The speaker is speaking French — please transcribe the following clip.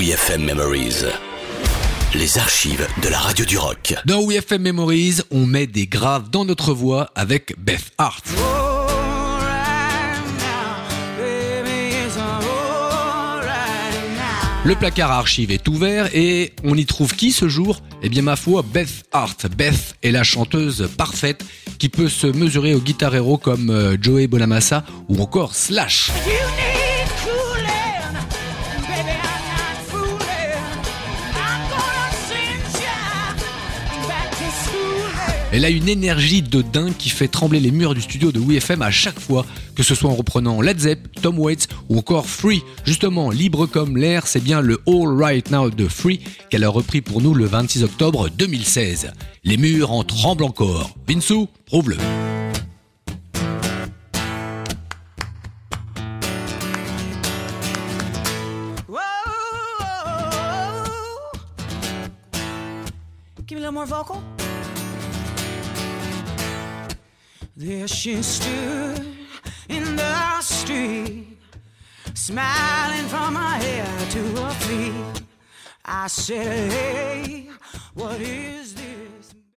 WeFM Memories. Les archives de la radio du rock. Dans WeFM Memories, on met des graves dans notre voix avec Beth Hart. Le placard à archives est ouvert et on y trouve qui ce jour? Eh bien ma foi, Beth Hart. Beth est la chanteuse parfaite qui peut se mesurer au guitarero comme euh, Joey Bonamassa ou encore Slash. Elle a une énergie de dingue qui fait trembler les murs du studio de WeFM à chaque fois, que ce soit en reprenant Led Zepp, Tom Waits ou encore Free. Justement, libre comme l'air, c'est bien le All Right Now de Free qu'elle a repris pour nous le 26 octobre 2016. Les murs en tremblent encore. Vinsou, prouve-le. Vocal. There she stood in the street, smiling from her head to her feet. I said, Hey?